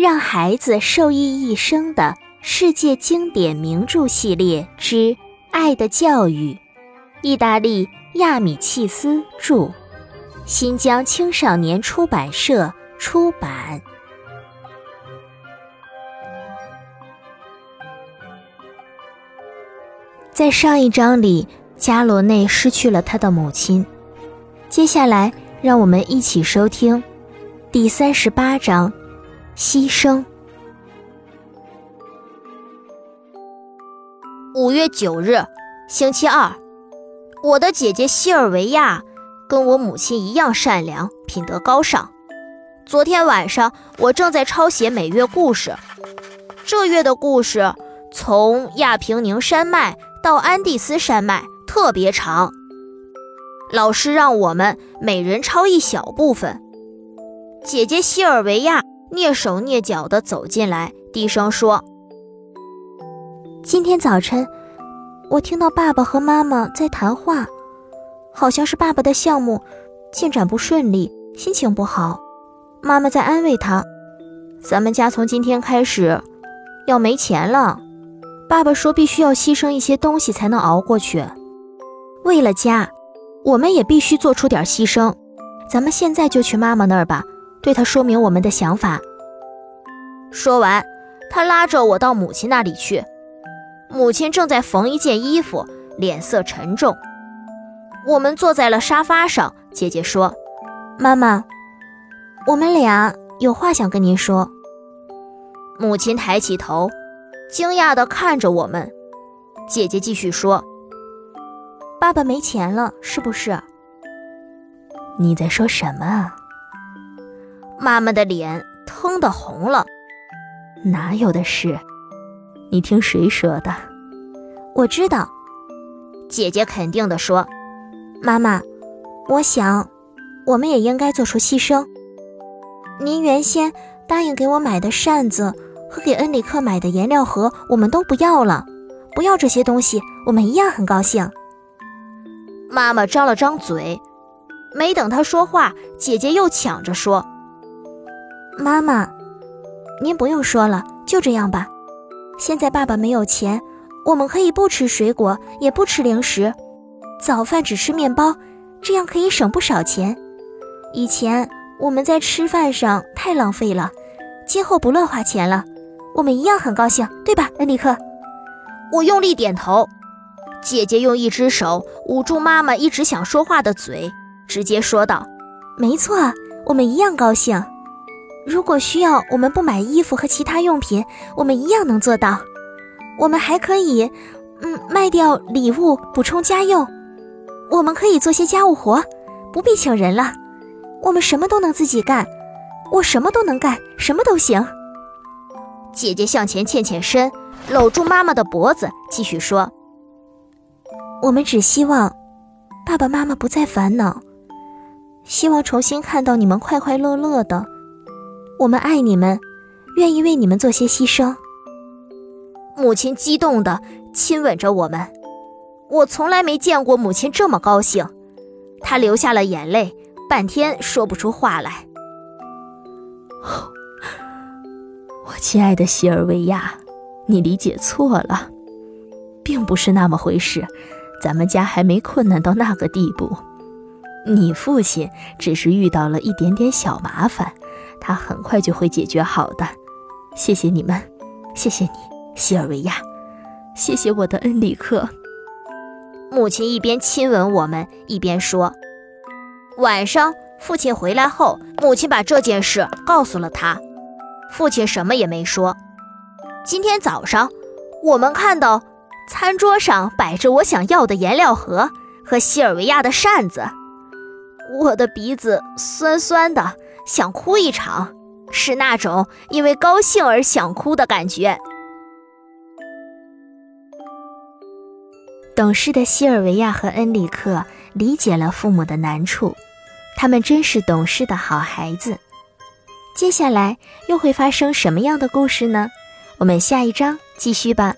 让孩子受益一生的世界经典名著系列之《爱的教育》，意大利亚米契斯著，新疆青少年出版社出版。在上一章里，加罗内失去了他的母亲。接下来，让我们一起收听第三十八章。牺牲。五月九日，星期二，我的姐姐西尔维亚跟我母亲一样善良，品德高尚。昨天晚上，我正在抄写每月故事。这月的故事从亚平宁山脉到安第斯山脉，特别长。老师让我们每人抄一小部分。姐姐西尔维亚。蹑手蹑脚地走进来，低声说：“今天早晨，我听到爸爸和妈妈在谈话，好像是爸爸的项目进展不顺利，心情不好。妈妈在安慰他：‘咱们家从今天开始要没钱了。’爸爸说必须要牺牲一些东西才能熬过去。为了家，我们也必须做出点牺牲。咱们现在就去妈妈那儿吧。”对他说明我们的想法。说完，他拉着我到母亲那里去。母亲正在缝一件衣服，脸色沉重。我们坐在了沙发上。姐姐说：“妈妈，我们俩有话想跟您说。”母亲抬起头，惊讶地看着我们。姐姐继续说：“爸爸没钱了，是不是？”你在说什么啊？妈妈的脸腾的红了，哪有的事？你听谁说的？我知道，姐姐肯定地说：“妈妈，我想，我们也应该做出牺牲。您原先答应给我买的扇子和给恩里克买的颜料盒，我们都不要了。不要这些东西，我们一样很高兴。”妈妈张了张嘴，没等她说话，姐姐又抢着说。妈妈，您不用说了，就这样吧。现在爸爸没有钱，我们可以不吃水果，也不吃零食，早饭只吃面包，这样可以省不少钱。以前我们在吃饭上太浪费了，今后不乱花钱了，我们一样很高兴，对吧，恩里克？我用力点头。姐姐用一只手捂住妈妈一直想说话的嘴，直接说道：“没错，我们一样高兴。”如果需要，我们不买衣服和其他用品，我们一样能做到。我们还可以，嗯，卖掉礼物补充家用。我们可以做些家务活，不必请人了。我们什么都能自己干，我什么都能干，什么都行。姐姐向前欠欠身，搂住妈妈的脖子，继续说：“我们只希望爸爸妈妈不再烦恼，希望重新看到你们快快乐乐的。”我们爱你们，愿意为你们做些牺牲。母亲激动的亲吻着我们，我从来没见过母亲这么高兴，她流下了眼泪，半天说不出话来。我亲爱的西尔维亚，你理解错了，并不是那么回事，咱们家还没困难到那个地步，你父亲只是遇到了一点点小麻烦。他很快就会解决好的，谢谢你们，谢谢你，西尔维亚，谢谢我的恩里克。母亲一边亲吻我们，一边说：“晚上父亲回来后，母亲把这件事告诉了他，父亲什么也没说。今天早上，我们看到餐桌上摆着我想要的颜料盒和西尔维亚的扇子，我的鼻子酸酸的。”想哭一场，是那种因为高兴而想哭的感觉。懂事的西尔维亚和恩里克理解了父母的难处，他们真是懂事的好孩子。接下来又会发生什么样的故事呢？我们下一章继续吧。